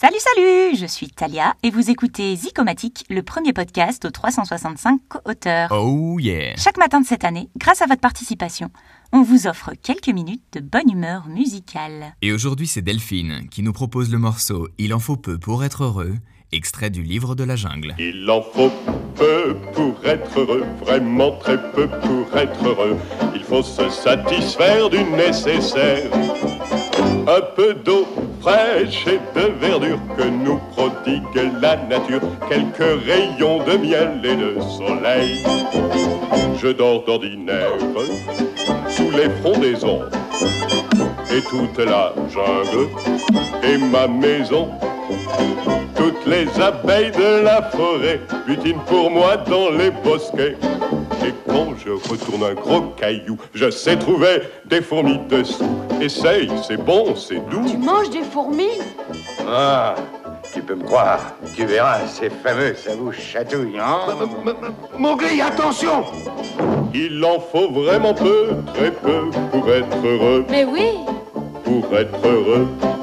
Salut, salut Je suis Talia et vous écoutez Zicomatique, le premier podcast aux 365 co-auteurs. Oh yeah Chaque matin de cette année, grâce à votre participation, on vous offre quelques minutes de bonne humeur musicale. Et aujourd'hui c'est Delphine qui nous propose le morceau Il en faut peu pour être heureux, extrait du livre de la jungle. Il en faut peu pour être heureux, vraiment très peu pour être heureux. Il faut se satisfaire du nécessaire. Un peu d'eau fraîche et de verdure que nous prodigue la nature. Quelques rayons de miel et de soleil. Je dors d'ordinaire sous les frondaisons. Et toute la jungle est ma maison. Toutes les abeilles de la forêt butinent pour moi dans les bosquets. Et quand je retourne un gros caillou, je sais trouver des fourmis dessous. Essaye, c'est bon, c'est doux. Tu manges des fourmis? Ah, tu peux me croire. Tu verras, c'est fameux, ça vous chatouille, hein? Mowgli, attention Il en faut vraiment peu, très peu, pour être heureux, Mais oui pour être heureux.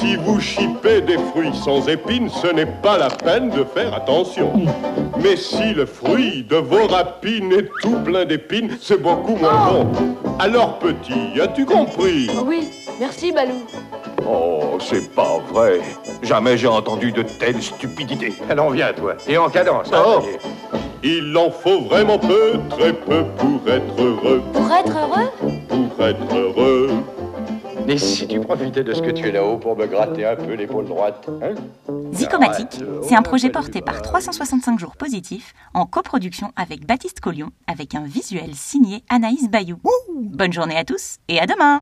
Si vous chipez des fruits sans épines, ce n'est pas la peine de faire attention. Mais si le fruit de vos rapines est tout plein d'épines, c'est beaucoup moins bon. Alors petit, as-tu compris? Oui, merci Balou. Oh, c'est pas vrai. Jamais j'ai entendu de telles stupidités. Alors viens, toi. Et en cadence. hein. Oh. Il en faut vraiment peu, très peu pour être heureux, Et si tu profitais de ce que tu es là-haut pour me gratter un peu l'épaule droite hein? Zicomatique, c'est un projet porté par 365 jours positifs en coproduction avec Baptiste Collion avec un visuel signé Anaïs Bayou. Bonne journée à tous et à demain